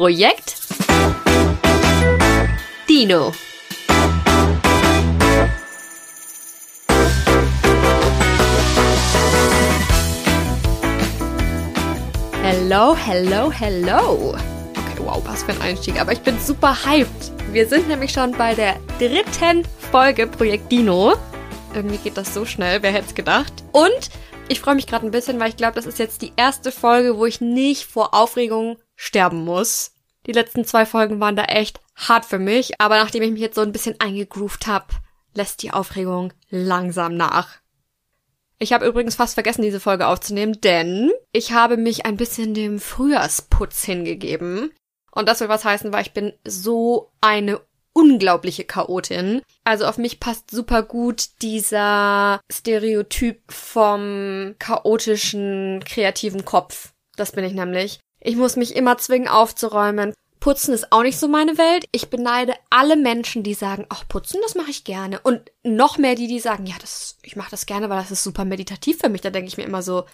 Projekt Dino. Hello, hello, hello. Okay, wow, was für ein Einstieg. Aber ich bin super hyped. Wir sind nämlich schon bei der dritten Folge Projekt Dino. Irgendwie geht das so schnell, wer hätte es gedacht. Und ich freue mich gerade ein bisschen, weil ich glaube, das ist jetzt die erste Folge, wo ich nicht vor Aufregung sterben muss. Die letzten zwei Folgen waren da echt hart für mich, aber nachdem ich mich jetzt so ein bisschen eingegroovt habe, lässt die Aufregung langsam nach. Ich habe übrigens fast vergessen, diese Folge aufzunehmen, denn ich habe mich ein bisschen dem Frühjahrsputz hingegeben. Und das will was heißen, weil ich bin so eine unglaubliche Chaotin. Also auf mich passt super gut dieser Stereotyp vom chaotischen, kreativen Kopf. Das bin ich nämlich. Ich muss mich immer zwingen aufzuräumen. Putzen ist auch nicht so meine Welt. Ich beneide alle Menschen, die sagen, ach, putzen, das mache ich gerne. Und noch mehr die, die sagen, ja, das, ich mache das gerne, weil das ist super meditativ für mich. Da denke ich mir immer so,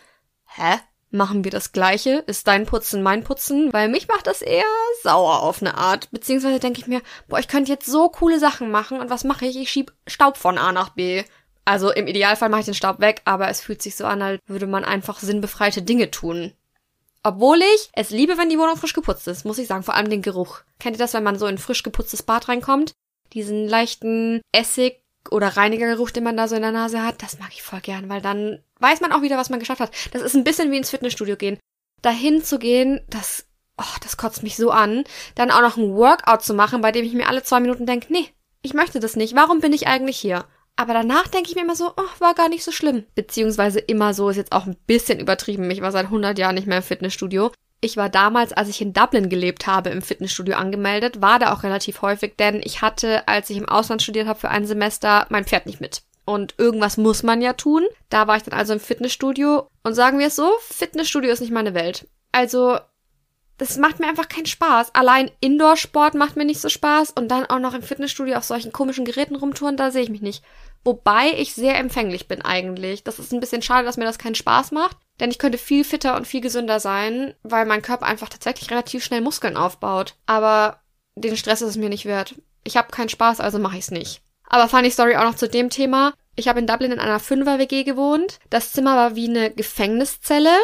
hä? Machen wir das Gleiche? Ist dein Putzen mein Putzen? Weil mich macht das eher sauer auf eine Art. Beziehungsweise denke ich mir, boah, ich könnte jetzt so coole Sachen machen und was mache ich? Ich schieb Staub von A nach B. Also im Idealfall mache ich den Staub weg, aber es fühlt sich so an, als würde man einfach sinnbefreite Dinge tun. Obwohl ich es liebe, wenn die Wohnung frisch geputzt ist, muss ich sagen, vor allem den Geruch. Kennt ihr das, wenn man so in frisch geputztes Bad reinkommt? Diesen leichten Essig oder Reinigergeruch, den man da so in der Nase hat, das mag ich voll gern, weil dann weiß man auch wieder, was man geschafft hat. Das ist ein bisschen wie ins Fitnessstudio gehen. Dahin zu gehen, das, oh, das kotzt mich so an. Dann auch noch ein Workout zu machen, bei dem ich mir alle zwei Minuten denke, nee, ich möchte das nicht. Warum bin ich eigentlich hier? Aber danach denke ich mir immer so, oh, war gar nicht so schlimm. Beziehungsweise immer so ist jetzt auch ein bisschen übertrieben. Ich war seit 100 Jahren nicht mehr im Fitnessstudio. Ich war damals, als ich in Dublin gelebt habe, im Fitnessstudio angemeldet, war da auch relativ häufig, denn ich hatte, als ich im Ausland studiert habe für ein Semester, mein Pferd nicht mit. Und irgendwas muss man ja tun. Da war ich dann also im Fitnessstudio und sagen wir es so, Fitnessstudio ist nicht meine Welt. Also das macht mir einfach keinen Spaß. Allein Indoor-Sport macht mir nicht so Spaß und dann auch noch im Fitnessstudio auf solchen komischen Geräten rumtouren, da sehe ich mich nicht. Wobei ich sehr empfänglich bin eigentlich. Das ist ein bisschen schade, dass mir das keinen Spaß macht, denn ich könnte viel fitter und viel gesünder sein, weil mein Körper einfach tatsächlich relativ schnell Muskeln aufbaut. Aber den Stress ist es mir nicht wert. Ich habe keinen Spaß, also mache ich's nicht. Aber funny Story auch noch zu dem Thema. Ich habe in Dublin in einer Fünfer-WG gewohnt. Das Zimmer war wie eine Gefängniszelle.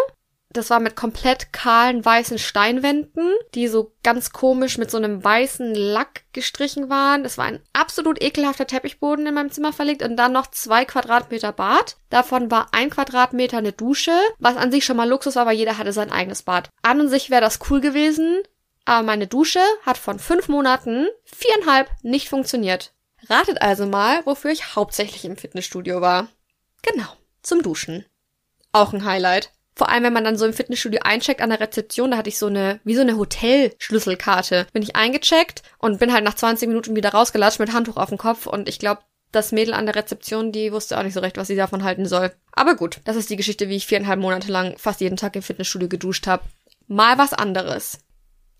Das war mit komplett kahlen weißen Steinwänden, die so ganz komisch mit so einem weißen Lack gestrichen waren. Es war ein absolut ekelhafter Teppichboden in meinem Zimmer verlegt und dann noch zwei Quadratmeter Bad. Davon war ein Quadratmeter eine Dusche, was an sich schon mal Luxus war, weil jeder hatte sein eigenes Bad. An und sich wäre das cool gewesen, aber meine Dusche hat von fünf Monaten viereinhalb nicht funktioniert. Ratet also mal, wofür ich hauptsächlich im Fitnessstudio war. Genau, zum Duschen. Auch ein Highlight. Vor allem, wenn man dann so im Fitnessstudio eincheckt an der Rezeption, da hatte ich so eine, wie so eine Hotelschlüsselkarte. Bin ich eingecheckt und bin halt nach 20 Minuten wieder rausgelatscht mit Handtuch auf dem Kopf und ich glaube, das Mädel an der Rezeption, die wusste auch nicht so recht, was sie davon halten soll. Aber gut, das ist die Geschichte, wie ich viereinhalb Monate lang fast jeden Tag im Fitnessstudio geduscht habe. Mal was anderes.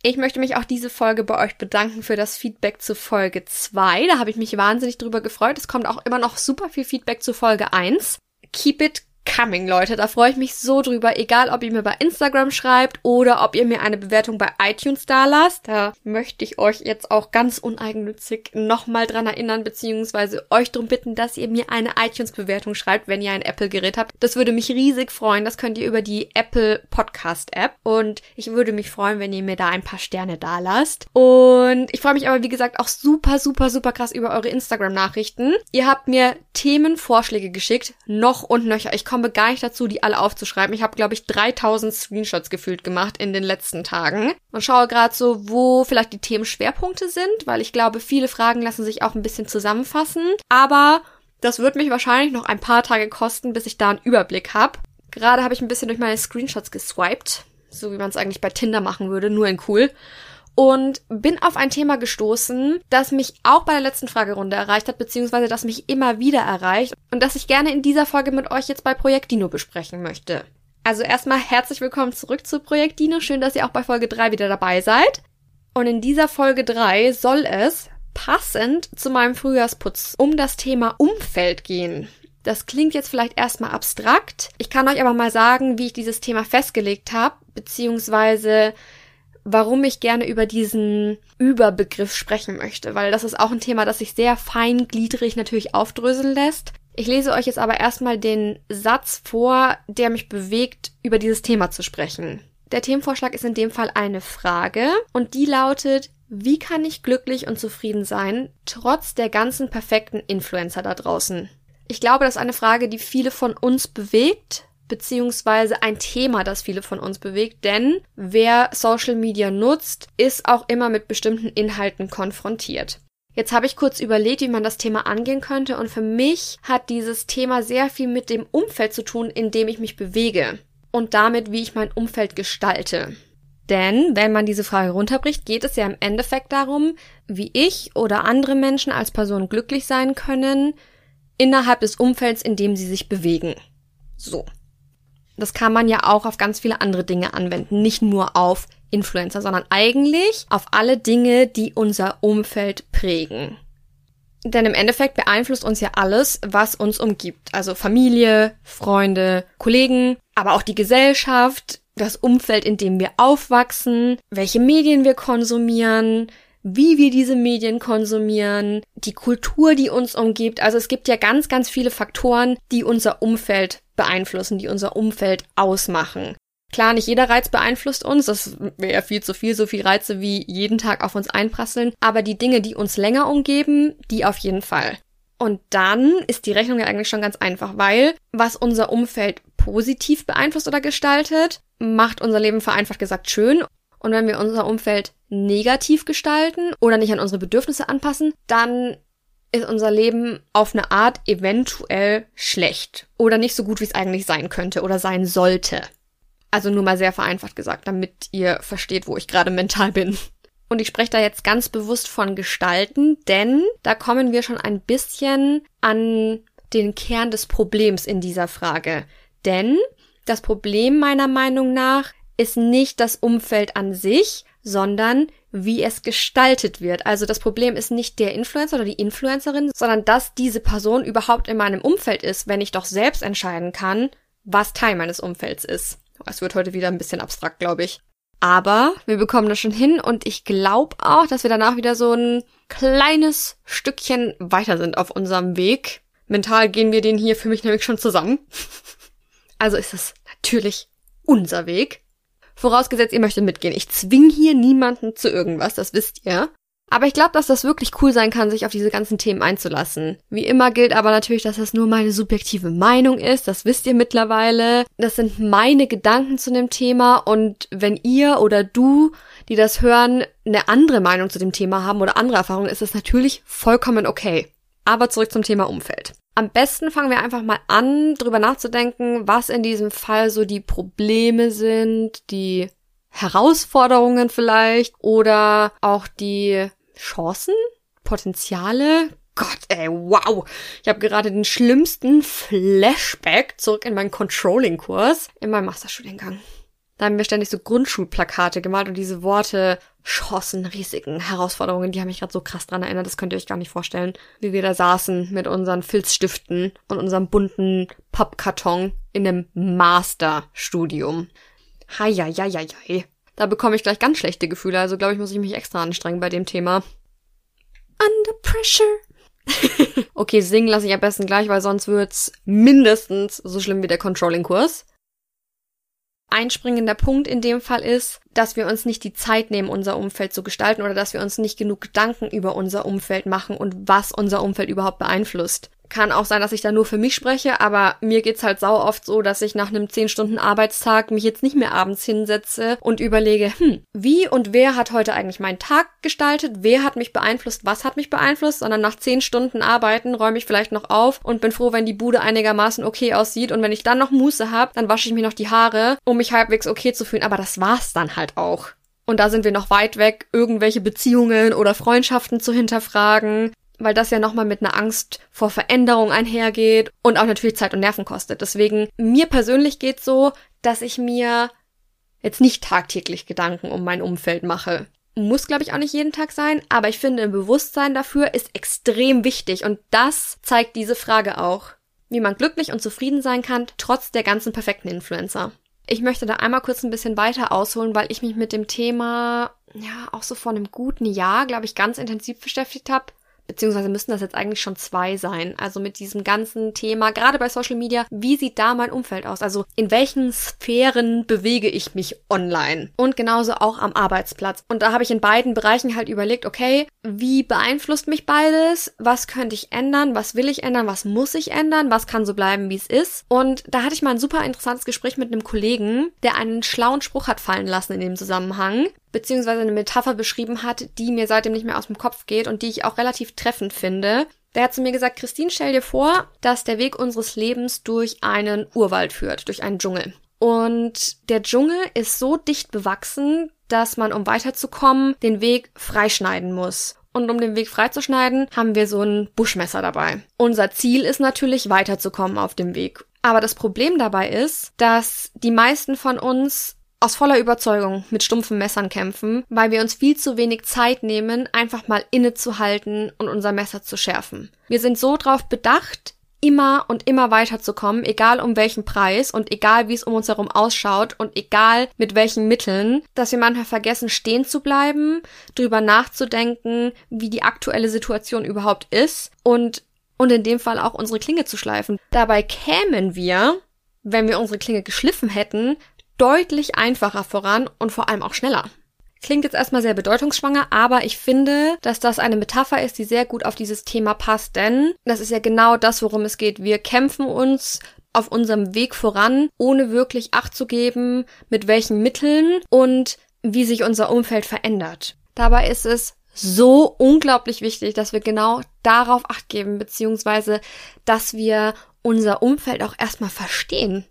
Ich möchte mich auch diese Folge bei euch bedanken für das Feedback zu Folge 2. Da habe ich mich wahnsinnig drüber gefreut. Es kommt auch immer noch super viel Feedback zu Folge 1. Keep it coming, Leute. Da freue ich mich so drüber. Egal, ob ihr mir bei Instagram schreibt oder ob ihr mir eine Bewertung bei iTunes da lasst. Da möchte ich euch jetzt auch ganz uneigennützig nochmal dran erinnern, beziehungsweise euch darum bitten, dass ihr mir eine iTunes-Bewertung schreibt, wenn ihr ein Apple-Gerät habt. Das würde mich riesig freuen. Das könnt ihr über die Apple Podcast-App. Und ich würde mich freuen, wenn ihr mir da ein paar Sterne da lasst. Und ich freue mich aber, wie gesagt, auch super, super, super krass über eure Instagram-Nachrichten. Ihr habt mir Themenvorschläge geschickt. Noch und nöcher. Ich komme gar nicht dazu, die alle aufzuschreiben. Ich habe, glaube ich, 3000 Screenshots gefühlt gemacht in den letzten Tagen und schaue gerade so, wo vielleicht die Themenschwerpunkte sind, weil ich glaube, viele Fragen lassen sich auch ein bisschen zusammenfassen. Aber das wird mich wahrscheinlich noch ein paar Tage kosten, bis ich da einen Überblick habe. Gerade habe ich ein bisschen durch meine Screenshots geswiped, so wie man es eigentlich bei Tinder machen würde, nur in cool und bin auf ein Thema gestoßen, das mich auch bei der letzten Fragerunde erreicht hat, beziehungsweise das mich immer wieder erreicht und das ich gerne in dieser Folge mit euch jetzt bei Projekt Dino besprechen möchte. Also erstmal herzlich willkommen zurück zu Projekt Dino. Schön, dass ihr auch bei Folge 3 wieder dabei seid. Und in dieser Folge 3 soll es passend zu meinem Frühjahrsputz um das Thema Umfeld gehen. Das klingt jetzt vielleicht erstmal abstrakt. Ich kann euch aber mal sagen, wie ich dieses Thema festgelegt habe, beziehungsweise warum ich gerne über diesen Überbegriff sprechen möchte, weil das ist auch ein Thema, das sich sehr feingliedrig natürlich aufdröseln lässt. Ich lese euch jetzt aber erstmal den Satz vor, der mich bewegt, über dieses Thema zu sprechen. Der Themenvorschlag ist in dem Fall eine Frage und die lautet, wie kann ich glücklich und zufrieden sein, trotz der ganzen perfekten Influencer da draußen? Ich glaube, das ist eine Frage, die viele von uns bewegt, beziehungsweise ein Thema, das viele von uns bewegt, denn wer Social Media nutzt, ist auch immer mit bestimmten Inhalten konfrontiert. Jetzt habe ich kurz überlegt, wie man das Thema angehen könnte und für mich hat dieses Thema sehr viel mit dem Umfeld zu tun, in dem ich mich bewege und damit, wie ich mein Umfeld gestalte. Denn wenn man diese Frage runterbricht, geht es ja im Endeffekt darum, wie ich oder andere Menschen als Person glücklich sein können innerhalb des Umfelds, in dem sie sich bewegen. So. Das kann man ja auch auf ganz viele andere Dinge anwenden, nicht nur auf Influencer, sondern eigentlich auf alle Dinge, die unser Umfeld prägen. Denn im Endeffekt beeinflusst uns ja alles, was uns umgibt. Also Familie, Freunde, Kollegen, aber auch die Gesellschaft, das Umfeld, in dem wir aufwachsen, welche Medien wir konsumieren, wie wir diese Medien konsumieren, die Kultur, die uns umgibt. Also es gibt ja ganz, ganz viele Faktoren, die unser Umfeld beeinflussen, die unser Umfeld ausmachen. Klar, nicht jeder Reiz beeinflusst uns, das wäre viel zu viel, so viel Reize wie jeden Tag auf uns einprasseln, aber die Dinge, die uns länger umgeben, die auf jeden Fall. Und dann ist die Rechnung ja eigentlich schon ganz einfach, weil was unser Umfeld positiv beeinflusst oder gestaltet, macht unser Leben vereinfacht gesagt schön. Und wenn wir unser Umfeld negativ gestalten oder nicht an unsere Bedürfnisse anpassen, dann ist unser Leben auf eine Art eventuell schlecht oder nicht so gut, wie es eigentlich sein könnte oder sein sollte. Also nur mal sehr vereinfacht gesagt, damit ihr versteht, wo ich gerade mental bin. Und ich spreche da jetzt ganz bewusst von Gestalten, denn da kommen wir schon ein bisschen an den Kern des Problems in dieser Frage. Denn das Problem meiner Meinung nach ist nicht das Umfeld an sich, sondern wie es gestaltet wird. Also das Problem ist nicht der Influencer oder die Influencerin, sondern dass diese Person überhaupt in meinem Umfeld ist, wenn ich doch selbst entscheiden kann, was Teil meines Umfelds ist. Es wird heute wieder ein bisschen abstrakt, glaube ich. Aber wir bekommen das schon hin und ich glaube auch, dass wir danach wieder so ein kleines Stückchen weiter sind auf unserem Weg. Mental gehen wir den hier für mich nämlich schon zusammen. Also ist es natürlich unser Weg. Vorausgesetzt, ihr möchtet mitgehen. Ich zwing hier niemanden zu irgendwas, das wisst ihr. Aber ich glaube, dass das wirklich cool sein kann, sich auf diese ganzen Themen einzulassen. Wie immer gilt aber natürlich, dass das nur meine subjektive Meinung ist. Das wisst ihr mittlerweile. Das sind meine Gedanken zu dem Thema. Und wenn ihr oder du, die das hören, eine andere Meinung zu dem Thema haben oder andere Erfahrungen, ist das natürlich vollkommen okay. Aber zurück zum Thema Umfeld. Am besten fangen wir einfach mal an, drüber nachzudenken, was in diesem Fall so die Probleme sind, die Herausforderungen vielleicht oder auch die Chancen, Potenziale. Gott, ey, wow. Ich habe gerade den schlimmsten Flashback zurück in meinen Controlling-Kurs in meinem Masterstudiengang. Da haben wir ständig so Grundschulplakate gemalt und diese Worte Chancen, Risiken, Herausforderungen, die haben mich gerade so krass dran erinnert, das könnt ihr euch gar nicht vorstellen, wie wir da saßen mit unseren Filzstiften und unserem bunten Pappkarton in einem Masterstudium. Hei, hei, hei, hei. Da bekomme ich gleich ganz schlechte Gefühle, also glaube ich, muss ich mich extra anstrengen bei dem Thema. Under pressure. okay, singen lasse ich am besten gleich, weil sonst wird's mindestens so schlimm wie der Controlling-Kurs einspringender Punkt in dem Fall ist, dass wir uns nicht die Zeit nehmen, unser Umfeld zu gestalten oder dass wir uns nicht genug Gedanken über unser Umfeld machen und was unser Umfeld überhaupt beeinflusst. Kann auch sein, dass ich da nur für mich spreche, aber mir geht's halt sau oft so, dass ich nach einem 10 Stunden Arbeitstag mich jetzt nicht mehr abends hinsetze und überlege, hm, wie und wer hat heute eigentlich meinen Tag gestaltet? Wer hat mich beeinflusst? Was hat mich beeinflusst? Sondern nach 10 Stunden Arbeiten räume ich vielleicht noch auf und bin froh, wenn die Bude einigermaßen okay aussieht und wenn ich dann noch Muße habe, dann wasche ich mir noch die Haare, um mich halbwegs okay zu fühlen, aber das war's dann halt auch. Und da sind wir noch weit weg, irgendwelche Beziehungen oder Freundschaften zu hinterfragen weil das ja nochmal mit einer Angst vor Veränderung einhergeht und auch natürlich Zeit und Nerven kostet. Deswegen, mir persönlich geht's so, dass ich mir jetzt nicht tagtäglich Gedanken um mein Umfeld mache. Muss, glaube ich, auch nicht jeden Tag sein, aber ich finde, ein Bewusstsein dafür ist extrem wichtig und das zeigt diese Frage auch. Wie man glücklich und zufrieden sein kann, trotz der ganzen perfekten Influencer. Ich möchte da einmal kurz ein bisschen weiter ausholen, weil ich mich mit dem Thema ja auch so vor einem guten Jahr, glaube ich, ganz intensiv beschäftigt habe beziehungsweise müssten das jetzt eigentlich schon zwei sein. Also mit diesem ganzen Thema, gerade bei Social Media, wie sieht da mein Umfeld aus? Also in welchen Sphären bewege ich mich online? Und genauso auch am Arbeitsplatz. Und da habe ich in beiden Bereichen halt überlegt, okay, wie beeinflusst mich beides? Was könnte ich ändern? Was will ich ändern? Was muss ich ändern? Was kann so bleiben, wie es ist? Und da hatte ich mal ein super interessantes Gespräch mit einem Kollegen, der einen schlauen Spruch hat fallen lassen in dem Zusammenhang beziehungsweise eine Metapher beschrieben hat, die mir seitdem nicht mehr aus dem Kopf geht und die ich auch relativ treffend finde. Der hat zu mir gesagt, Christine, stell dir vor, dass der Weg unseres Lebens durch einen Urwald führt, durch einen Dschungel. Und der Dschungel ist so dicht bewachsen, dass man, um weiterzukommen, den Weg freischneiden muss. Und um den Weg freizuschneiden, haben wir so ein Buschmesser dabei. Unser Ziel ist natürlich, weiterzukommen auf dem Weg. Aber das Problem dabei ist, dass die meisten von uns aus voller Überzeugung mit stumpfen Messern kämpfen, weil wir uns viel zu wenig Zeit nehmen, einfach mal innezuhalten und unser Messer zu schärfen. Wir sind so drauf bedacht, immer und immer weiterzukommen, egal um welchen Preis und egal wie es um uns herum ausschaut und egal mit welchen Mitteln, dass wir manchmal vergessen, stehen zu bleiben, drüber nachzudenken, wie die aktuelle Situation überhaupt ist und und in dem Fall auch unsere Klinge zu schleifen. Dabei kämen wir, wenn wir unsere Klinge geschliffen hätten, deutlich einfacher voran und vor allem auch schneller. Klingt jetzt erstmal sehr bedeutungsschwanger, aber ich finde, dass das eine Metapher ist, die sehr gut auf dieses Thema passt, denn das ist ja genau das, worum es geht. Wir kämpfen uns auf unserem Weg voran, ohne wirklich Acht zu geben, mit welchen Mitteln und wie sich unser Umfeld verändert. Dabei ist es so unglaublich wichtig, dass wir genau darauf Acht geben, beziehungsweise, dass wir unser Umfeld auch erstmal verstehen.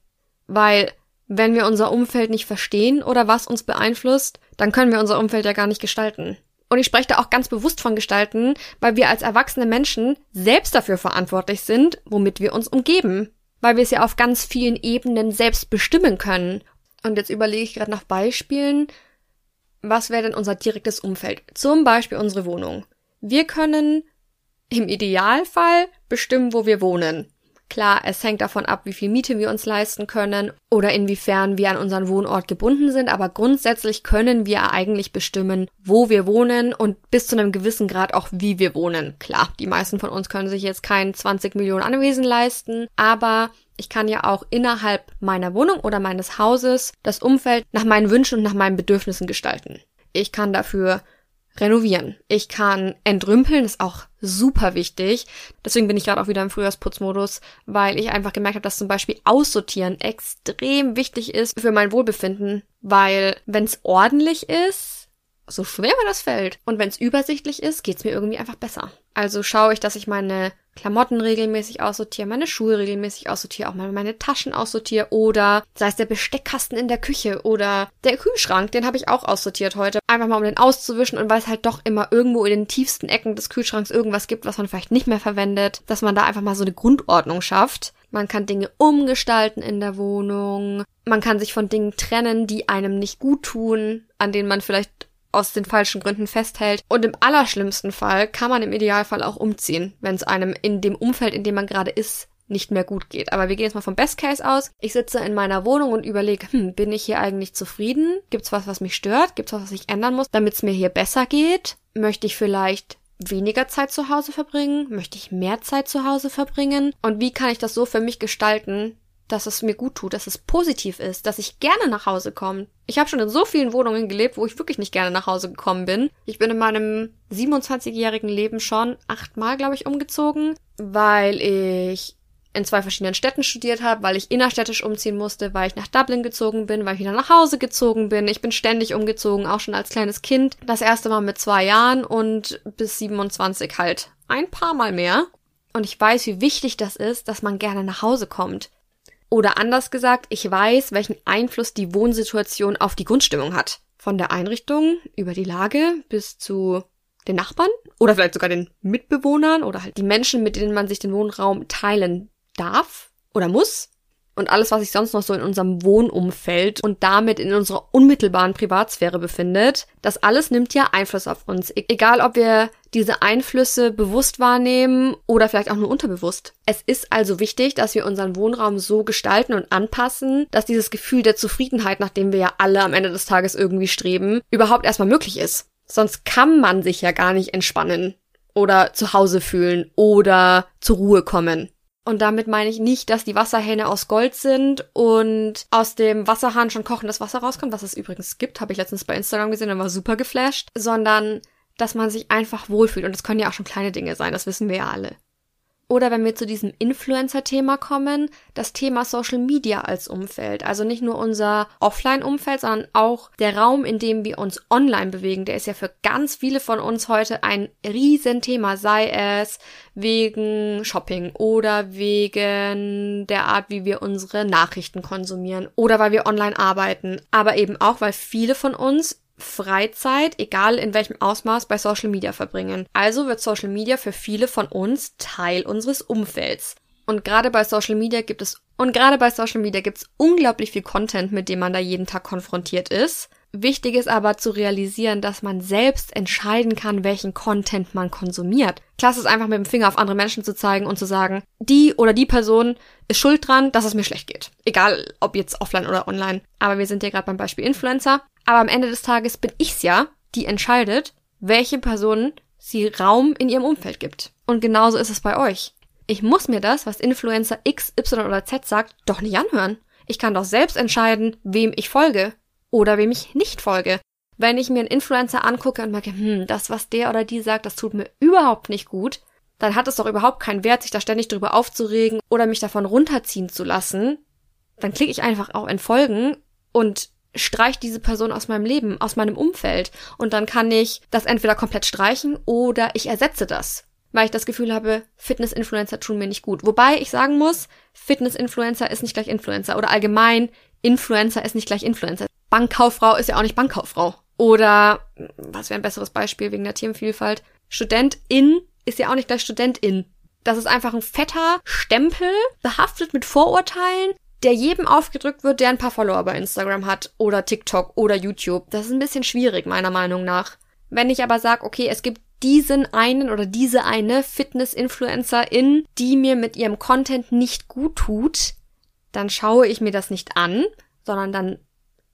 Weil wenn wir unser Umfeld nicht verstehen oder was uns beeinflusst, dann können wir unser Umfeld ja gar nicht gestalten. Und ich spreche da auch ganz bewusst von gestalten, weil wir als erwachsene Menschen selbst dafür verantwortlich sind, womit wir uns umgeben. Weil wir es ja auf ganz vielen Ebenen selbst bestimmen können. Und jetzt überlege ich gerade nach Beispielen, was wäre denn unser direktes Umfeld? Zum Beispiel unsere Wohnung. Wir können im Idealfall bestimmen, wo wir wohnen. Klar, es hängt davon ab, wie viel Miete wir uns leisten können oder inwiefern wir an unseren Wohnort gebunden sind, aber grundsätzlich können wir eigentlich bestimmen, wo wir wohnen und bis zu einem gewissen Grad auch wie wir wohnen. Klar, die meisten von uns können sich jetzt kein 20 Millionen Anwesen leisten, aber ich kann ja auch innerhalb meiner Wohnung oder meines Hauses das Umfeld nach meinen Wünschen und nach meinen Bedürfnissen gestalten. Ich kann dafür renovieren. Ich kann entrümpeln, ist auch super wichtig. Deswegen bin ich gerade auch wieder im Frühjahrsputzmodus, weil ich einfach gemerkt habe, dass zum Beispiel Aussortieren extrem wichtig ist für mein Wohlbefinden, weil wenn es ordentlich ist, so schwer mir das fällt. Und wenn es übersichtlich ist, geht's mir irgendwie einfach besser. Also schaue ich, dass ich meine Klamotten regelmäßig aussortiere, meine Schuhe regelmäßig aussortiere, auch mal meine Taschen aussortiere oder sei es der Besteckkasten in der Küche oder der Kühlschrank, den habe ich auch aussortiert heute. Einfach mal um den auszuwischen und weil es halt doch immer irgendwo in den tiefsten Ecken des Kühlschranks irgendwas gibt, was man vielleicht nicht mehr verwendet, dass man da einfach mal so eine Grundordnung schafft. Man kann Dinge umgestalten in der Wohnung. Man kann sich von Dingen trennen, die einem nicht gut tun, an denen man vielleicht aus den falschen Gründen festhält. Und im allerschlimmsten Fall kann man im Idealfall auch umziehen, wenn es einem in dem Umfeld, in dem man gerade ist, nicht mehr gut geht. Aber wir gehen jetzt mal vom Best Case aus. Ich sitze in meiner Wohnung und überlege, hm, bin ich hier eigentlich zufrieden? Gibt's was, was mich stört? Gibt's was, was ich ändern muss, damit es mir hier besser geht? Möchte ich vielleicht weniger Zeit zu Hause verbringen? Möchte ich mehr Zeit zu Hause verbringen? Und wie kann ich das so für mich gestalten, dass es mir gut tut, dass es positiv ist, dass ich gerne nach Hause komme. Ich habe schon in so vielen Wohnungen gelebt, wo ich wirklich nicht gerne nach Hause gekommen bin. Ich bin in meinem 27-jährigen Leben schon achtmal, glaube ich, umgezogen, weil ich in zwei verschiedenen Städten studiert habe, weil ich innerstädtisch umziehen musste, weil ich nach Dublin gezogen bin, weil ich wieder nach Hause gezogen bin. Ich bin ständig umgezogen, auch schon als kleines Kind. Das erste Mal mit zwei Jahren und bis 27 halt ein paar Mal mehr. Und ich weiß, wie wichtig das ist, dass man gerne nach Hause kommt. Oder anders gesagt, ich weiß, welchen Einfluss die Wohnsituation auf die Grundstimmung hat. Von der Einrichtung über die Lage bis zu den Nachbarn oder vielleicht sogar den Mitbewohnern oder halt die Menschen, mit denen man sich den Wohnraum teilen darf oder muss. Und alles, was sich sonst noch so in unserem Wohnumfeld und damit in unserer unmittelbaren Privatsphäre befindet, das alles nimmt ja Einfluss auf uns. E egal, ob wir diese Einflüsse bewusst wahrnehmen oder vielleicht auch nur unterbewusst. Es ist also wichtig, dass wir unseren Wohnraum so gestalten und anpassen, dass dieses Gefühl der Zufriedenheit, nach dem wir ja alle am Ende des Tages irgendwie streben, überhaupt erstmal möglich ist. Sonst kann man sich ja gar nicht entspannen oder zu Hause fühlen oder zur Ruhe kommen. Und damit meine ich nicht, dass die Wasserhähne aus Gold sind und aus dem Wasserhahn schon kochendes Wasser rauskommt, was es übrigens gibt, habe ich letztens bei Instagram gesehen und war super geflasht, sondern dass man sich einfach wohlfühlt. Und das können ja auch schon kleine Dinge sein, das wissen wir ja alle. Oder wenn wir zu diesem Influencer-Thema kommen, das Thema Social Media als Umfeld. Also nicht nur unser Offline-Umfeld, sondern auch der Raum, in dem wir uns online bewegen. Der ist ja für ganz viele von uns heute ein Riesenthema, sei es wegen Shopping oder wegen der Art, wie wir unsere Nachrichten konsumieren oder weil wir online arbeiten. Aber eben auch, weil viele von uns Freizeit, egal in welchem Ausmaß, bei Social Media verbringen. Also wird Social Media für viele von uns Teil unseres Umfelds. Und gerade bei Social Media gibt es und gerade bei Social Media gibt es unglaublich viel Content, mit dem man da jeden Tag konfrontiert ist. Wichtig ist aber zu realisieren, dass man selbst entscheiden kann, welchen Content man konsumiert. Klasse ist einfach mit dem Finger auf andere Menschen zu zeigen und zu sagen, die oder die Person ist schuld dran, dass es mir schlecht geht. Egal, ob jetzt offline oder online. Aber wir sind ja gerade beim Beispiel Influencer. Aber am Ende des Tages bin ich's ja, die entscheidet, welche Personen sie Raum in ihrem Umfeld gibt. Und genauso ist es bei euch. Ich muss mir das, was Influencer X, Y oder Z sagt, doch nicht anhören. Ich kann doch selbst entscheiden, wem ich folge oder wem ich nicht folge. Wenn ich mir einen Influencer angucke und merke, hm, das, was der oder die sagt, das tut mir überhaupt nicht gut, dann hat es doch überhaupt keinen Wert, sich da ständig drüber aufzuregen oder mich davon runterziehen zu lassen. Dann klicke ich einfach auch Entfolgen und streich diese Person aus meinem Leben, aus meinem Umfeld. Und dann kann ich das entweder komplett streichen oder ich ersetze das. Weil ich das Gefühl habe, Fitness-Influencer tun mir nicht gut. Wobei ich sagen muss, Fitness-Influencer ist nicht gleich Influencer. Oder allgemein, Influencer ist nicht gleich Influencer. Bankkauffrau ist ja auch nicht Bankkauffrau. Oder, was wäre ein besseres Beispiel wegen der Themenvielfalt? Studentin ist ja auch nicht gleich Studentin. Das ist einfach ein fetter Stempel, behaftet mit Vorurteilen, der jedem aufgedrückt wird, der ein paar Follower bei Instagram hat oder TikTok oder YouTube. Das ist ein bisschen schwierig, meiner Meinung nach. Wenn ich aber sage, okay, es gibt diesen einen oder diese eine Fitness-Influencerin, die mir mit ihrem Content nicht gut tut, dann schaue ich mir das nicht an, sondern dann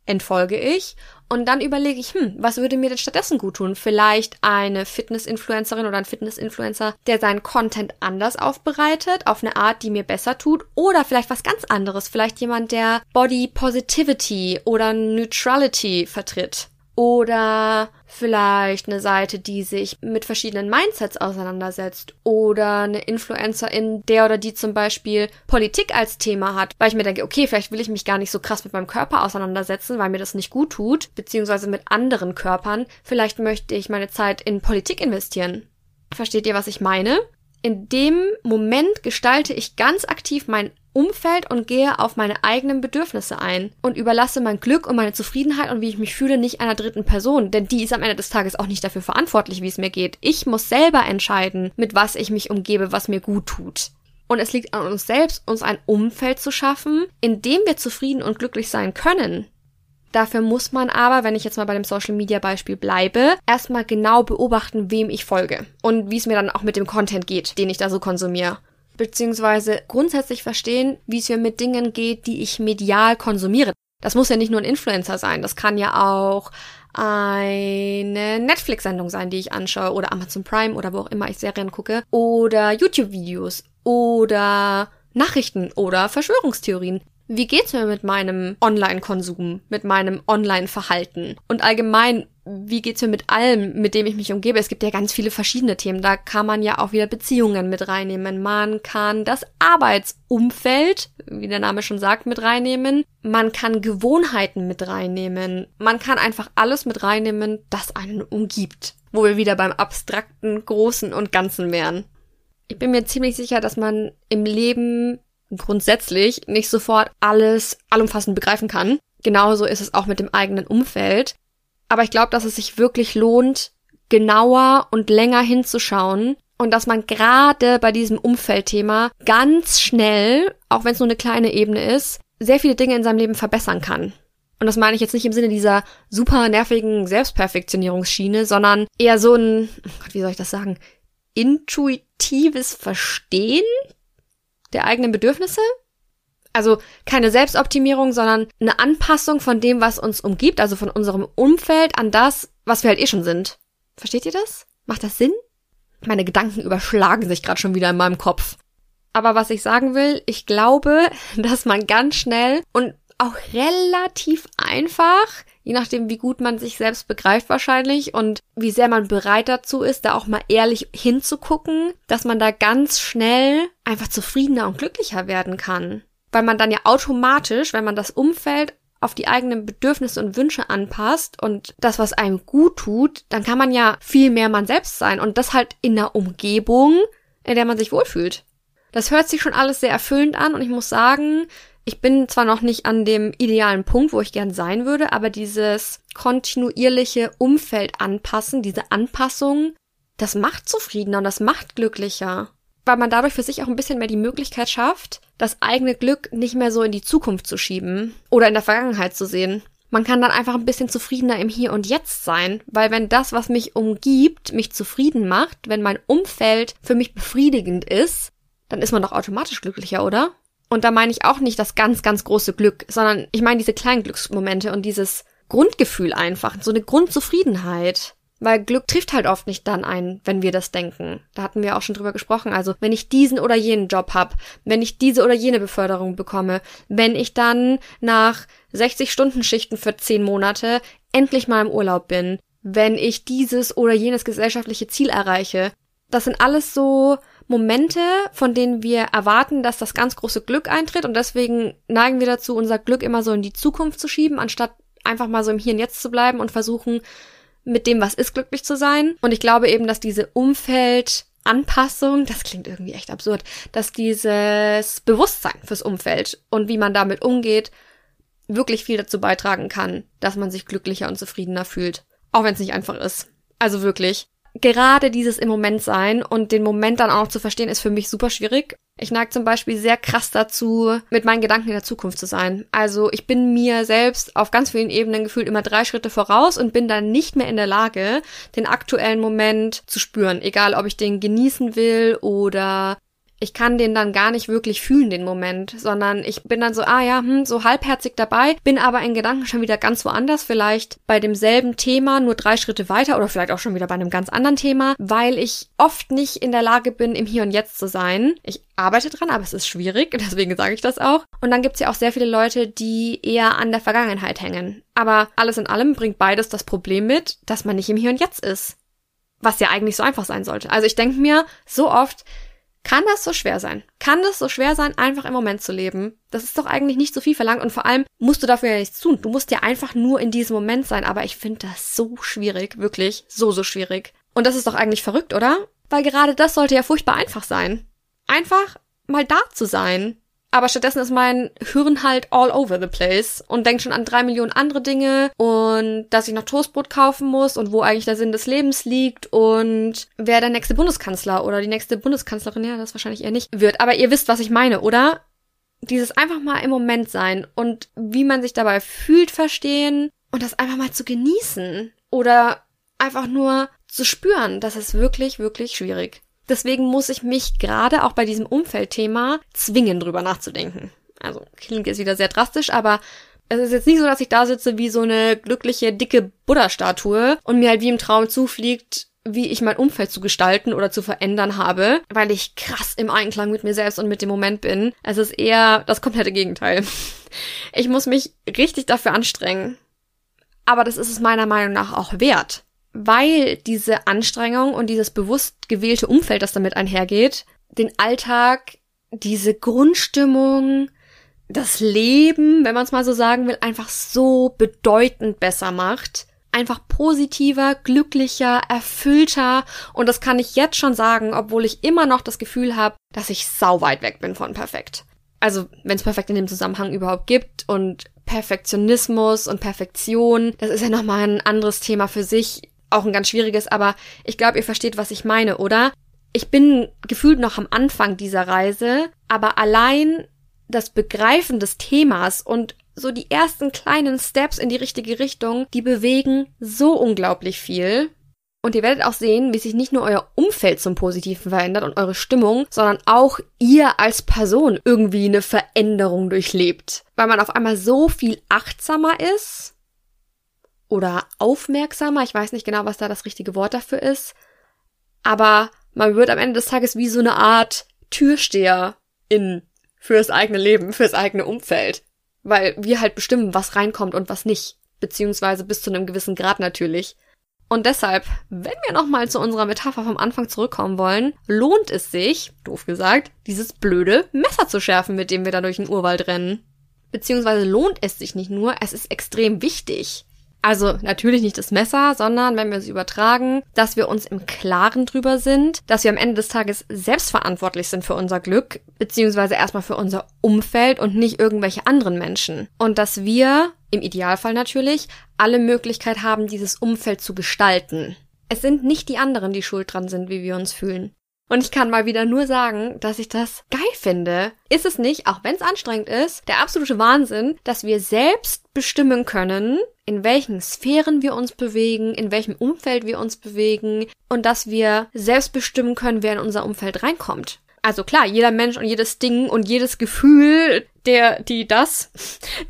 entfolge ich und dann überlege ich, hm, was würde mir denn stattdessen gut tun? Vielleicht eine Fitness-Influencerin oder ein Fitness-Influencer, der seinen Content anders aufbereitet, auf eine Art, die mir besser tut. Oder vielleicht was ganz anderes, vielleicht jemand, der Body Positivity oder Neutrality vertritt oder vielleicht eine Seite, die sich mit verschiedenen Mindsets auseinandersetzt oder eine Influencerin, der oder die zum Beispiel Politik als Thema hat, weil ich mir denke, okay, vielleicht will ich mich gar nicht so krass mit meinem Körper auseinandersetzen, weil mir das nicht gut tut, beziehungsweise mit anderen Körpern. Vielleicht möchte ich meine Zeit in Politik investieren. Versteht ihr, was ich meine? In dem Moment gestalte ich ganz aktiv mein Umfeld und gehe auf meine eigenen Bedürfnisse ein und überlasse mein Glück und meine Zufriedenheit und wie ich mich fühle nicht einer dritten Person, denn die ist am Ende des Tages auch nicht dafür verantwortlich, wie es mir geht. Ich muss selber entscheiden, mit was ich mich umgebe, was mir gut tut. Und es liegt an uns selbst, uns ein Umfeld zu schaffen, in dem wir zufrieden und glücklich sein können. Dafür muss man aber, wenn ich jetzt mal bei dem Social Media Beispiel bleibe, erstmal genau beobachten, wem ich folge und wie es mir dann auch mit dem Content geht, den ich da so konsumiere beziehungsweise grundsätzlich verstehen, wie es mir mit Dingen geht, die ich medial konsumiere. Das muss ja nicht nur ein Influencer sein, das kann ja auch eine Netflix-Sendung sein, die ich anschaue oder Amazon Prime oder wo auch immer ich Serien gucke oder YouTube-Videos oder Nachrichten oder Verschwörungstheorien. Wie geht's mir mit meinem Online-Konsum, mit meinem Online-Verhalten und allgemein wie geht's mir mit allem, mit dem ich mich umgebe? Es gibt ja ganz viele verschiedene Themen. Da kann man ja auch wieder Beziehungen mit reinnehmen. Man kann das Arbeitsumfeld, wie der Name schon sagt, mit reinnehmen. Man kann Gewohnheiten mit reinnehmen. Man kann einfach alles mit reinnehmen, das einen umgibt. Wo wir wieder beim abstrakten, großen und ganzen wären. Ich bin mir ziemlich sicher, dass man im Leben grundsätzlich nicht sofort alles allumfassend begreifen kann. Genauso ist es auch mit dem eigenen Umfeld. Aber ich glaube, dass es sich wirklich lohnt, genauer und länger hinzuschauen Und dass man gerade bei diesem Umfeldthema ganz schnell, auch wenn es nur eine kleine Ebene ist, sehr viele Dinge in seinem Leben verbessern kann. Und das meine ich jetzt nicht im Sinne dieser super nervigen Selbstperfektionierungsschiene, sondern eher so ein, oh Gott, wie soll ich das sagen, intuitives Verstehen der eigenen Bedürfnisse. Also keine Selbstoptimierung, sondern eine Anpassung von dem, was uns umgibt, also von unserem Umfeld an das, was wir halt eh schon sind. Versteht ihr das? Macht das Sinn? Meine Gedanken überschlagen sich gerade schon wieder in meinem Kopf. Aber was ich sagen will, ich glaube, dass man ganz schnell und auch relativ einfach, je nachdem, wie gut man sich selbst begreift wahrscheinlich und wie sehr man bereit dazu ist, da auch mal ehrlich hinzugucken, dass man da ganz schnell einfach zufriedener und glücklicher werden kann. Weil man dann ja automatisch, wenn man das Umfeld auf die eigenen Bedürfnisse und Wünsche anpasst und das, was einem gut tut, dann kann man ja viel mehr man selbst sein und das halt in einer Umgebung, in der man sich wohlfühlt. Das hört sich schon alles sehr erfüllend an und ich muss sagen, ich bin zwar noch nicht an dem idealen Punkt, wo ich gern sein würde, aber dieses kontinuierliche Umfeld anpassen, diese Anpassung, das macht zufriedener und das macht glücklicher. Weil man dadurch für sich auch ein bisschen mehr die Möglichkeit schafft, das eigene Glück nicht mehr so in die Zukunft zu schieben oder in der Vergangenheit zu sehen. Man kann dann einfach ein bisschen zufriedener im Hier und Jetzt sein, weil wenn das, was mich umgibt, mich zufrieden macht, wenn mein Umfeld für mich befriedigend ist, dann ist man doch automatisch glücklicher, oder? Und da meine ich auch nicht das ganz, ganz große Glück, sondern ich meine diese kleinen Glücksmomente und dieses Grundgefühl einfach, so eine Grundzufriedenheit. Weil Glück trifft halt oft nicht dann ein, wenn wir das denken. Da hatten wir auch schon drüber gesprochen. Also wenn ich diesen oder jenen Job hab, wenn ich diese oder jene Beförderung bekomme, wenn ich dann nach 60 Stunden Schichten für 10 Monate endlich mal im Urlaub bin, wenn ich dieses oder jenes gesellschaftliche Ziel erreiche. Das sind alles so Momente, von denen wir erwarten, dass das ganz große Glück eintritt und deswegen neigen wir dazu, unser Glück immer so in die Zukunft zu schieben, anstatt einfach mal so im Hier und Jetzt zu bleiben und versuchen, mit dem, was ist, glücklich zu sein. Und ich glaube eben, dass diese Umfeldanpassung, das klingt irgendwie echt absurd, dass dieses Bewusstsein fürs Umfeld und wie man damit umgeht, wirklich viel dazu beitragen kann, dass man sich glücklicher und zufriedener fühlt. Auch wenn es nicht einfach ist. Also wirklich gerade dieses im Moment sein und den Moment dann auch zu verstehen, ist für mich super schwierig. Ich neige zum Beispiel sehr krass dazu, mit meinen Gedanken in der Zukunft zu sein. Also ich bin mir selbst auf ganz vielen Ebenen gefühlt immer drei Schritte voraus und bin dann nicht mehr in der Lage, den aktuellen Moment zu spüren. Egal, ob ich den genießen will oder ich kann den dann gar nicht wirklich fühlen, den Moment, sondern ich bin dann so, ah ja, hm, so halbherzig dabei, bin aber in Gedanken schon wieder ganz woanders, vielleicht bei demselben Thema, nur drei Schritte weiter oder vielleicht auch schon wieder bei einem ganz anderen Thema, weil ich oft nicht in der Lage bin, im Hier und Jetzt zu sein. Ich arbeite dran, aber es ist schwierig, deswegen sage ich das auch. Und dann gibt's ja auch sehr viele Leute, die eher an der Vergangenheit hängen. Aber alles in allem bringt beides das Problem mit, dass man nicht im Hier und Jetzt ist. Was ja eigentlich so einfach sein sollte. Also ich denke mir so oft, kann das so schwer sein? Kann das so schwer sein, einfach im Moment zu leben? Das ist doch eigentlich nicht so viel verlangt und vor allem musst du dafür ja nichts tun. Du musst ja einfach nur in diesem Moment sein, aber ich finde das so schwierig, wirklich so, so schwierig. Und das ist doch eigentlich verrückt, oder? Weil gerade das sollte ja furchtbar einfach sein. Einfach mal da zu sein. Aber stattdessen ist mein Hirn halt all over the place und denkt schon an drei Millionen andere Dinge und dass ich noch Toastbrot kaufen muss und wo eigentlich der Sinn des Lebens liegt und wer der nächste Bundeskanzler oder die nächste Bundeskanzlerin, ja, das wahrscheinlich eher nicht, wird. Aber ihr wisst, was ich meine, oder? Dieses einfach mal im Moment sein und wie man sich dabei fühlt verstehen und das einfach mal zu genießen oder einfach nur zu spüren, das ist wirklich, wirklich schwierig. Deswegen muss ich mich gerade auch bei diesem Umfeldthema zwingen, drüber nachzudenken. Also klingt jetzt wieder sehr drastisch, aber es ist jetzt nicht so, dass ich da sitze wie so eine glückliche, dicke Buddha-Statue und mir halt wie im Traum zufliegt, wie ich mein Umfeld zu gestalten oder zu verändern habe, weil ich krass im Einklang mit mir selbst und mit dem Moment bin. Es ist eher das komplette Gegenteil. Ich muss mich richtig dafür anstrengen. Aber das ist es meiner Meinung nach auch wert weil diese Anstrengung und dieses bewusst gewählte Umfeld, das damit einhergeht, den Alltag, diese Grundstimmung, das Leben, wenn man es mal so sagen will, einfach so bedeutend besser macht. Einfach positiver, glücklicher, erfüllter. Und das kann ich jetzt schon sagen, obwohl ich immer noch das Gefühl habe, dass ich sau weit weg bin von perfekt. Also, wenn es perfekt in dem Zusammenhang überhaupt gibt und Perfektionismus und Perfektion, das ist ja nochmal ein anderes Thema für sich auch ein ganz schwieriges, aber ich glaube, ihr versteht, was ich meine, oder? Ich bin gefühlt noch am Anfang dieser Reise, aber allein das Begreifen des Themas und so die ersten kleinen Steps in die richtige Richtung, die bewegen so unglaublich viel. Und ihr werdet auch sehen, wie sich nicht nur euer Umfeld zum Positiven verändert und eure Stimmung, sondern auch ihr als Person irgendwie eine Veränderung durchlebt. Weil man auf einmal so viel achtsamer ist oder aufmerksamer, ich weiß nicht genau, was da das richtige Wort dafür ist, aber man wird am Ende des Tages wie so eine Art Türsteher in fürs eigene Leben, fürs eigene Umfeld. Weil wir halt bestimmen, was reinkommt und was nicht. Beziehungsweise bis zu einem gewissen Grad natürlich. Und deshalb, wenn wir nochmal zu unserer Metapher vom Anfang zurückkommen wollen, lohnt es sich, doof gesagt, dieses blöde Messer zu schärfen, mit dem wir da durch den Urwald rennen. Beziehungsweise lohnt es sich nicht nur, es ist extrem wichtig. Also natürlich nicht das Messer, sondern wenn wir es übertragen, dass wir uns im Klaren drüber sind, dass wir am Ende des Tages selbstverantwortlich sind für unser Glück, beziehungsweise erstmal für unser Umfeld und nicht irgendwelche anderen Menschen. Und dass wir, im Idealfall natürlich, alle Möglichkeit haben, dieses Umfeld zu gestalten. Es sind nicht die anderen, die schuld dran sind, wie wir uns fühlen. Und ich kann mal wieder nur sagen, dass ich das geil finde. Ist es nicht, auch wenn es anstrengend ist, der absolute Wahnsinn, dass wir selbst bestimmen können, in welchen Sphären wir uns bewegen, in welchem Umfeld wir uns bewegen und dass wir selbst bestimmen können, wer in unser Umfeld reinkommt. Also klar, jeder Mensch und jedes Ding und jedes Gefühl, der, die das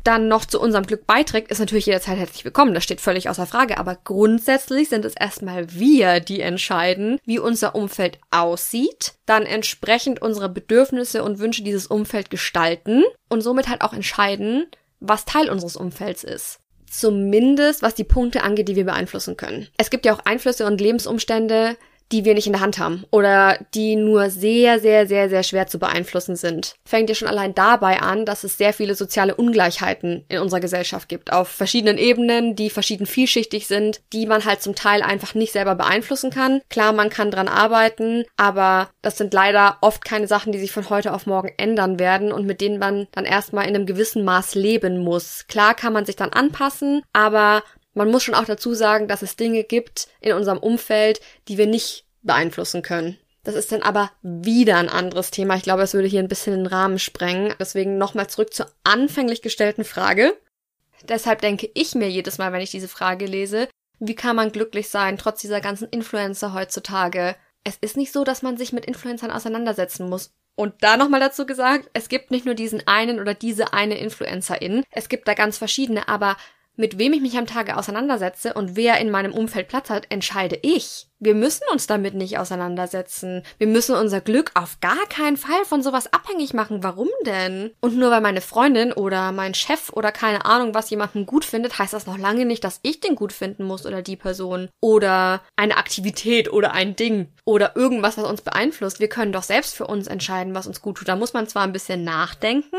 dann noch zu unserem Glück beiträgt, ist natürlich jederzeit herzlich willkommen. Das steht völlig außer Frage. Aber grundsätzlich sind es erstmal wir, die entscheiden, wie unser Umfeld aussieht, dann entsprechend unsere Bedürfnisse und Wünsche dieses Umfeld gestalten und somit halt auch entscheiden, was Teil unseres Umfelds ist. Zumindest was die Punkte angeht, die wir beeinflussen können. Es gibt ja auch Einflüsse und Lebensumstände, die wir nicht in der Hand haben oder die nur sehr, sehr, sehr, sehr schwer zu beeinflussen sind. Fängt ja schon allein dabei an, dass es sehr viele soziale Ungleichheiten in unserer Gesellschaft gibt, auf verschiedenen Ebenen, die verschieden vielschichtig sind, die man halt zum Teil einfach nicht selber beeinflussen kann. Klar, man kann dran arbeiten, aber das sind leider oft keine Sachen, die sich von heute auf morgen ändern werden und mit denen man dann erstmal in einem gewissen Maß leben muss. Klar kann man sich dann anpassen, aber man muss schon auch dazu sagen, dass es Dinge gibt in unserem Umfeld, die wir nicht beeinflussen können. Das ist dann aber wieder ein anderes Thema. Ich glaube, es würde hier ein bisschen den Rahmen sprengen. Deswegen nochmal zurück zur anfänglich gestellten Frage. Deshalb denke ich mir jedes Mal, wenn ich diese Frage lese, wie kann man glücklich sein, trotz dieser ganzen Influencer heutzutage? Es ist nicht so, dass man sich mit Influencern auseinandersetzen muss. Und da nochmal dazu gesagt, es gibt nicht nur diesen einen oder diese eine Influencerin. Es gibt da ganz verschiedene, aber mit wem ich mich am Tage auseinandersetze und wer in meinem Umfeld Platz hat, entscheide ich. Wir müssen uns damit nicht auseinandersetzen. Wir müssen unser Glück auf gar keinen Fall von sowas abhängig machen. Warum denn? Und nur weil meine Freundin oder mein Chef oder keine Ahnung was jemanden gut findet, heißt das noch lange nicht, dass ich den gut finden muss oder die Person oder eine Aktivität oder ein Ding oder irgendwas, was uns beeinflusst. Wir können doch selbst für uns entscheiden, was uns gut tut. Da muss man zwar ein bisschen nachdenken,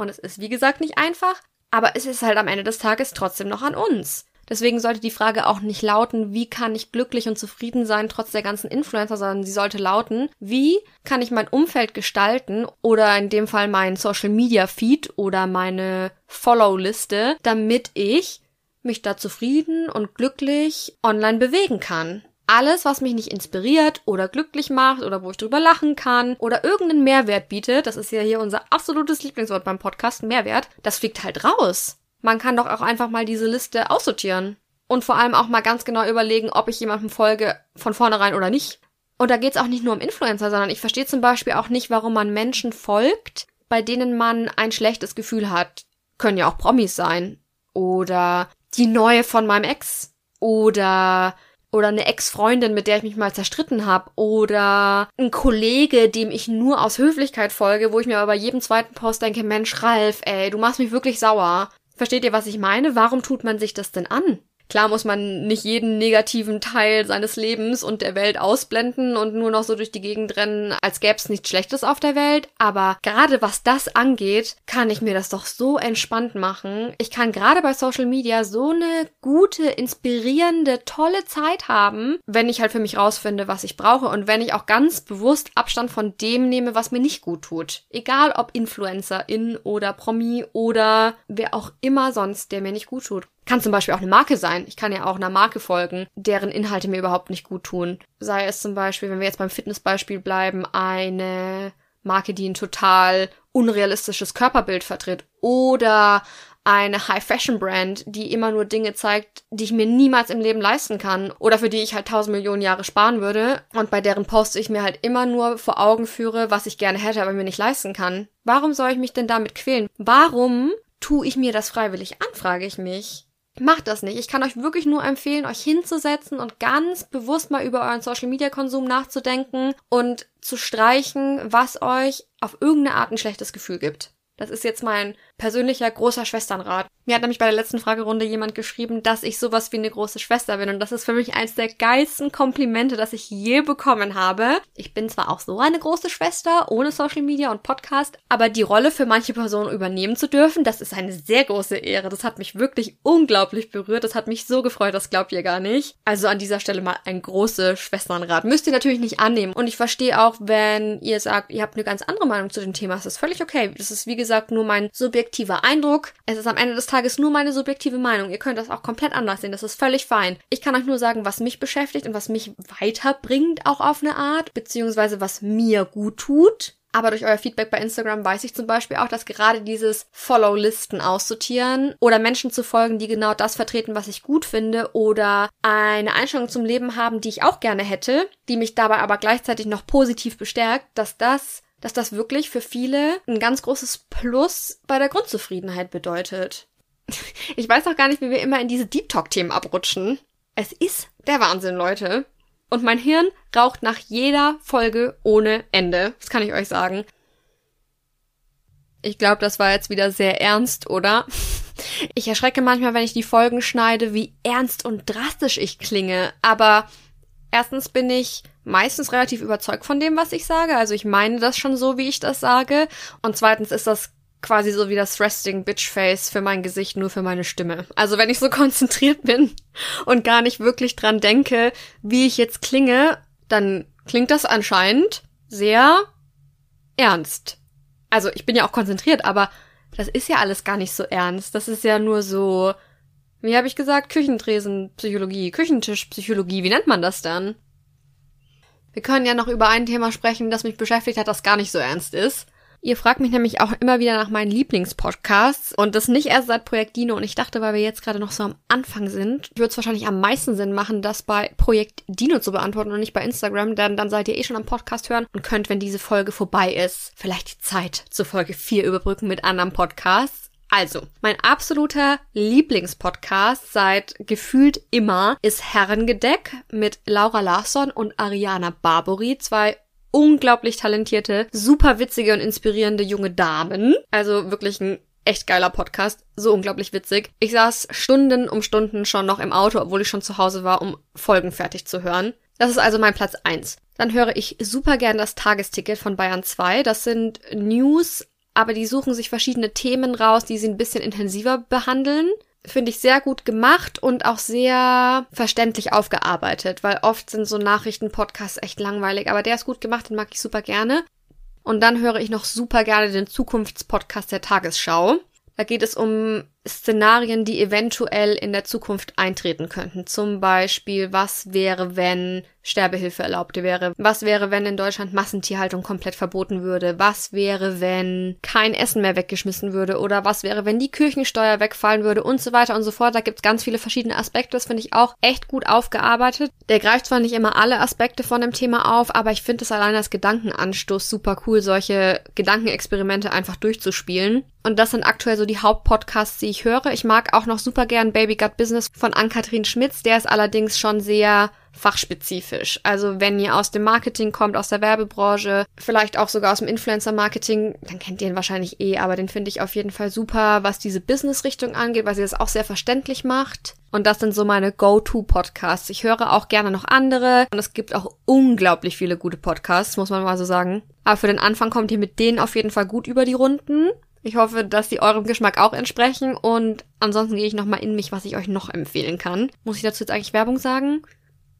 und es ist, wie gesagt, nicht einfach, aber es ist halt am Ende des Tages trotzdem noch an uns. Deswegen sollte die Frage auch nicht lauten, wie kann ich glücklich und zufrieden sein trotz der ganzen Influencer, sondern sie sollte lauten, wie kann ich mein Umfeld gestalten oder in dem Fall mein Social Media Feed oder meine Follow-Liste, damit ich mich da zufrieden und glücklich online bewegen kann alles, was mich nicht inspiriert oder glücklich macht oder wo ich drüber lachen kann oder irgendeinen Mehrwert bietet, das ist ja hier unser absolutes Lieblingswort beim Podcast, Mehrwert, das fliegt halt raus. Man kann doch auch einfach mal diese Liste aussortieren. Und vor allem auch mal ganz genau überlegen, ob ich jemandem folge, von vornherein oder nicht. Und da geht's auch nicht nur um Influencer, sondern ich verstehe zum Beispiel auch nicht, warum man Menschen folgt, bei denen man ein schlechtes Gefühl hat. Können ja auch Promis sein. Oder die neue von meinem Ex. Oder oder eine Ex-Freundin, mit der ich mich mal zerstritten habe oder ein Kollege, dem ich nur aus Höflichkeit folge, wo ich mir aber bei jedem zweiten Post denke, Mensch, Ralf, ey, du machst mich wirklich sauer. Versteht ihr, was ich meine? Warum tut man sich das denn an? Klar muss man nicht jeden negativen Teil seines Lebens und der Welt ausblenden und nur noch so durch die Gegend rennen, als gäbe es nichts Schlechtes auf der Welt. Aber gerade was das angeht, kann ich mir das doch so entspannt machen. Ich kann gerade bei Social Media so eine gute, inspirierende, tolle Zeit haben, wenn ich halt für mich rausfinde, was ich brauche und wenn ich auch ganz bewusst Abstand von dem nehme, was mir nicht gut tut. Egal ob Influencerin oder Promi oder wer auch immer sonst, der mir nicht gut tut Kann zum Beispiel auch eine Marke sein. Ich kann ja auch einer Marke folgen, deren Inhalte mir überhaupt nicht gut tun. Sei es zum Beispiel, wenn wir jetzt beim Fitnessbeispiel bleiben, eine Marke, die ein total unrealistisches Körperbild vertritt. Oder eine High-Fashion-Brand, die immer nur Dinge zeigt, die ich mir niemals im Leben leisten kann oder für die ich halt tausend Millionen Jahre sparen würde und bei deren Posts ich mir halt immer nur vor Augen führe, was ich gerne hätte, aber mir nicht leisten kann. Warum soll ich mich denn damit quälen? Warum tue ich mir das freiwillig an, frage ich mich. Macht das nicht. Ich kann euch wirklich nur empfehlen, euch hinzusetzen und ganz bewusst mal über euren Social Media Konsum nachzudenken und zu streichen, was euch auf irgendeine Art ein schlechtes Gefühl gibt. Das ist jetzt mein persönlicher großer Schwesternrat. Mir hat nämlich bei der letzten Fragerunde jemand geschrieben, dass ich sowas wie eine große Schwester bin. Und das ist für mich eines der geilsten Komplimente, das ich je bekommen habe. Ich bin zwar auch so eine große Schwester, ohne Social Media und Podcast, aber die Rolle für manche Personen übernehmen zu dürfen, das ist eine sehr große Ehre. Das hat mich wirklich unglaublich berührt. Das hat mich so gefreut, das glaubt ihr gar nicht. Also an dieser Stelle mal ein großer Schwesternrat. Müsst ihr natürlich nicht annehmen. Und ich verstehe auch, wenn ihr sagt, ihr habt eine ganz andere Meinung zu dem Thema. Das ist völlig okay. Das ist, wie gesagt, nur mein subjektiver Eindruck. Es ist am Ende des Tages nur meine subjektive Meinung. Ihr könnt das auch komplett anders sehen. Das ist völlig fein. Ich kann euch nur sagen, was mich beschäftigt und was mich weiterbringt, auch auf eine Art, beziehungsweise was mir gut tut. Aber durch euer Feedback bei Instagram weiß ich zum Beispiel auch, dass gerade dieses Follow-Listen aussortieren oder Menschen zu folgen, die genau das vertreten, was ich gut finde oder eine Einstellung zum Leben haben, die ich auch gerne hätte, die mich dabei aber gleichzeitig noch positiv bestärkt, dass das dass das wirklich für viele ein ganz großes Plus bei der Grundzufriedenheit bedeutet. Ich weiß auch gar nicht, wie wir immer in diese Deep Talk-Themen abrutschen. Es ist der Wahnsinn, Leute. Und mein Hirn raucht nach jeder Folge ohne Ende. Das kann ich euch sagen. Ich glaube, das war jetzt wieder sehr ernst, oder? Ich erschrecke manchmal, wenn ich die Folgen schneide, wie ernst und drastisch ich klinge. Aber erstens bin ich meistens relativ überzeugt von dem, was ich sage. Also ich meine das schon so, wie ich das sage. Und zweitens ist das quasi so wie das Resting Bitch Face für mein Gesicht, nur für meine Stimme. Also wenn ich so konzentriert bin und gar nicht wirklich dran denke, wie ich jetzt klinge, dann klingt das anscheinend sehr ernst. Also ich bin ja auch konzentriert, aber das ist ja alles gar nicht so ernst. Das ist ja nur so, wie habe ich gesagt, Küchentresenpsychologie, Küchentischpsychologie, wie nennt man das dann? Wir können ja noch über ein Thema sprechen, das mich beschäftigt hat, das gar nicht so ernst ist. Ihr fragt mich nämlich auch immer wieder nach meinen Lieblingspodcasts und das nicht erst seit Projekt Dino und ich dachte, weil wir jetzt gerade noch so am Anfang sind, würde es wahrscheinlich am meisten Sinn machen, das bei Projekt Dino zu beantworten und nicht bei Instagram, denn dann seid ihr eh schon am Podcast hören und könnt, wenn diese Folge vorbei ist, vielleicht die Zeit zur Folge 4 überbrücken mit anderen Podcasts. Also, mein absoluter Lieblingspodcast seit gefühlt immer ist Herrengedeck mit Laura Larsson und Ariana Barbori, zwei unglaublich talentierte, super witzige und inspirierende junge Damen. Also wirklich ein echt geiler Podcast, so unglaublich witzig. Ich saß Stunden um Stunden schon noch im Auto, obwohl ich schon zu Hause war, um Folgen fertig zu hören. Das ist also mein Platz eins. Dann höre ich super gern das Tagesticket von Bayern 2. Das sind News aber die suchen sich verschiedene Themen raus, die sie ein bisschen intensiver behandeln. Finde ich sehr gut gemacht und auch sehr verständlich aufgearbeitet, weil oft sind so Nachrichtenpodcasts echt langweilig, aber der ist gut gemacht, den mag ich super gerne. Und dann höre ich noch super gerne den Zukunftspodcast der Tagesschau. Da geht es um Szenarien, die eventuell in der Zukunft eintreten könnten. Zum Beispiel, was wäre, wenn Sterbehilfe erlaubt wäre? Was wäre, wenn in Deutschland Massentierhaltung komplett verboten würde? Was wäre, wenn kein Essen mehr weggeschmissen würde? Oder was wäre, wenn die Kirchensteuer wegfallen würde? Und so weiter und so fort. Da gibt's ganz viele verschiedene Aspekte. Das finde ich auch echt gut aufgearbeitet. Der greift zwar nicht immer alle Aspekte von dem Thema auf, aber ich finde es allein als Gedankenanstoß super cool, solche Gedankenexperimente einfach durchzuspielen. Und das sind aktuell so die Hauptpodcasts, die ich höre. Ich mag auch noch super gern Baby Gut Business von Ann-Kathrin Schmitz. Der ist allerdings schon sehr fachspezifisch. Also wenn ihr aus dem Marketing kommt, aus der Werbebranche, vielleicht auch sogar aus dem Influencer-Marketing, dann kennt ihr ihn wahrscheinlich eh, aber den finde ich auf jeden Fall super, was diese Business-Richtung angeht, weil sie das auch sehr verständlich macht. Und das sind so meine Go-To-Podcasts. Ich höre auch gerne noch andere. Und es gibt auch unglaublich viele gute Podcasts, muss man mal so sagen. Aber für den Anfang kommt ihr mit denen auf jeden Fall gut über die Runden. Ich hoffe, dass die eurem Geschmack auch entsprechen und ansonsten gehe ich nochmal in mich, was ich euch noch empfehlen kann. Muss ich dazu jetzt eigentlich Werbung sagen?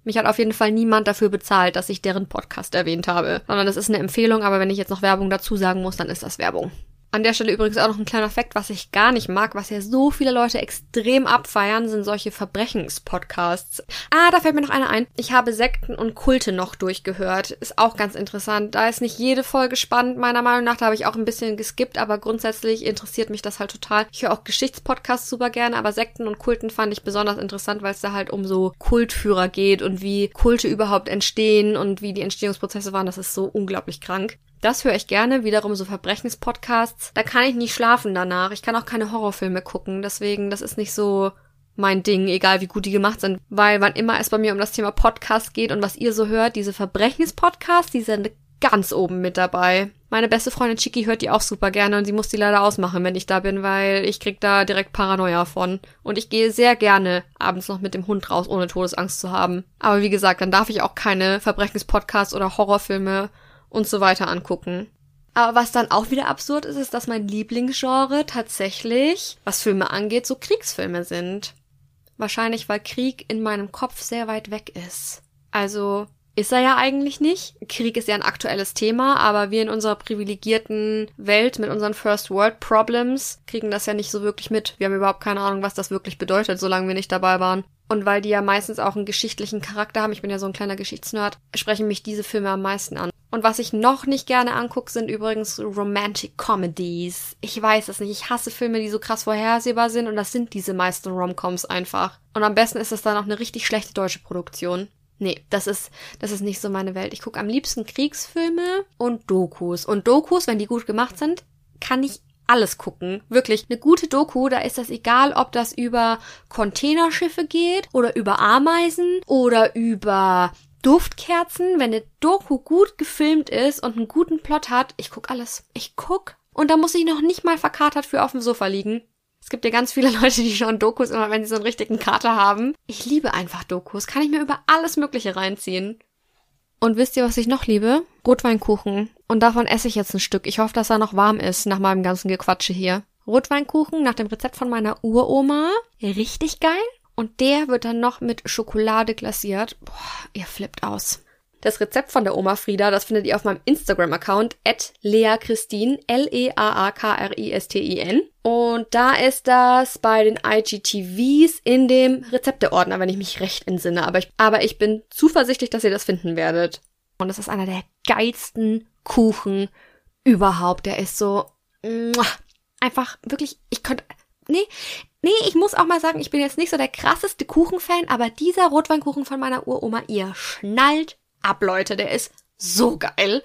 Mich hat auf jeden Fall niemand dafür bezahlt, dass ich deren Podcast erwähnt habe, sondern das ist eine Empfehlung, aber wenn ich jetzt noch Werbung dazu sagen muss, dann ist das Werbung. An der Stelle übrigens auch noch ein kleiner Fakt, was ich gar nicht mag, was ja so viele Leute extrem abfeiern, sind solche Verbrechenspodcasts. Ah, da fällt mir noch einer ein. Ich habe Sekten und Kulte noch durchgehört. Ist auch ganz interessant. Da ist nicht jede Folge spannend, meiner Meinung nach. Da habe ich auch ein bisschen geskippt, aber grundsätzlich interessiert mich das halt total. Ich höre auch Geschichtspodcasts super gerne, aber Sekten und Kulten fand ich besonders interessant, weil es da halt um so Kultführer geht und wie Kulte überhaupt entstehen und wie die Entstehungsprozesse waren. Das ist so unglaublich krank. Das höre ich gerne, wiederum so Verbrechenspodcasts. Da kann ich nicht schlafen danach. Ich kann auch keine Horrorfilme gucken, deswegen, das ist nicht so mein Ding, egal wie gut die gemacht sind. Weil wann immer es bei mir um das Thema Podcast geht und was ihr so hört, diese Verbrechenspodcasts, die sind ganz oben mit dabei. Meine beste Freundin Chiki hört die auch super gerne und sie muss die leider ausmachen, wenn ich da bin, weil ich krieg da direkt Paranoia von. Und ich gehe sehr gerne abends noch mit dem Hund raus, ohne Todesangst zu haben. Aber wie gesagt, dann darf ich auch keine Verbrechenspodcasts oder Horrorfilme und so weiter angucken. Aber was dann auch wieder absurd ist, ist, dass mein Lieblingsgenre tatsächlich, was Filme angeht, so Kriegsfilme sind. Wahrscheinlich, weil Krieg in meinem Kopf sehr weit weg ist. Also ist er ja eigentlich nicht. Krieg ist ja ein aktuelles Thema, aber wir in unserer privilegierten Welt mit unseren First World Problems kriegen das ja nicht so wirklich mit. Wir haben überhaupt keine Ahnung, was das wirklich bedeutet, solange wir nicht dabei waren. Und weil die ja meistens auch einen geschichtlichen Charakter haben, ich bin ja so ein kleiner Geschichtsnerd, sprechen mich diese Filme am meisten an. Und was ich noch nicht gerne angucke, sind übrigens Romantic Comedies. Ich weiß es nicht. Ich hasse Filme, die so krass vorhersehbar sind und das sind diese meisten Romcoms einfach. Und am besten ist es dann auch eine richtig schlechte deutsche Produktion. Nee, das ist, das ist nicht so meine Welt. Ich gucke am liebsten Kriegsfilme und Dokus. Und Dokus, wenn die gut gemacht sind, kann ich alles gucken. Wirklich. Eine gute Doku, da ist das egal, ob das über Containerschiffe geht oder über Ameisen oder über Duftkerzen. Wenn eine Doku gut gefilmt ist und einen guten Plot hat, ich guck alles. Ich guck. Und da muss ich noch nicht mal verkatert für auf dem Sofa liegen. Es gibt ja ganz viele Leute, die schauen Dokus immer, wenn sie so einen richtigen Kater haben. Ich liebe einfach Dokus. Kann ich mir über alles Mögliche reinziehen. Und wisst ihr, was ich noch liebe? Rotweinkuchen. Und davon esse ich jetzt ein Stück. Ich hoffe, dass er noch warm ist nach meinem ganzen Gequatsche hier. Rotweinkuchen nach dem Rezept von meiner Uroma. Richtig geil. Und der wird dann noch mit Schokolade glasiert. Boah, ihr flippt aus. Das Rezept von der Oma Frieda, das findet ihr auf meinem Instagram-Account at leakristin, L-E-A-A-K-R-I-S-T-I-N. Und da ist das bei den IGTVs in dem Rezepteordner, wenn ich mich recht entsinne. Aber ich, aber ich bin zuversichtlich, dass ihr das finden werdet. Und das ist einer der geilsten Kuchen überhaupt. Der ist so einfach wirklich, ich könnte, nee, nee, ich muss auch mal sagen, ich bin jetzt nicht so der krasseste Kuchenfan, aber dieser Rotweinkuchen von meiner Uroma, ihr schnallt ab, Leute. Der ist so geil.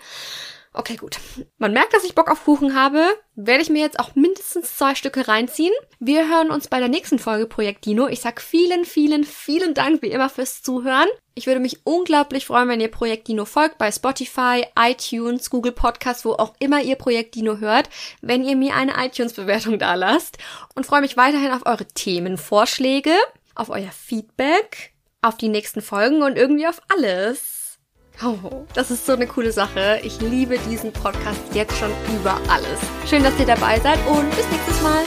Okay, gut. Man merkt, dass ich Bock auf Kuchen habe. Werde ich mir jetzt auch mindestens zwei Stücke reinziehen. Wir hören uns bei der nächsten Folge Projekt Dino. Ich sag vielen, vielen, vielen Dank wie immer fürs Zuhören. Ich würde mich unglaublich freuen, wenn ihr Projekt Dino folgt bei Spotify, iTunes, Google Podcasts, wo auch immer ihr Projekt Dino hört, wenn ihr mir eine iTunes-Bewertung da lasst. Und freue mich weiterhin auf eure Themenvorschläge, auf euer Feedback, auf die nächsten Folgen und irgendwie auf alles. Oh, das ist so eine coole Sache. Ich liebe diesen Podcast jetzt schon über alles. Schön, dass ihr dabei seid und bis nächstes Mal.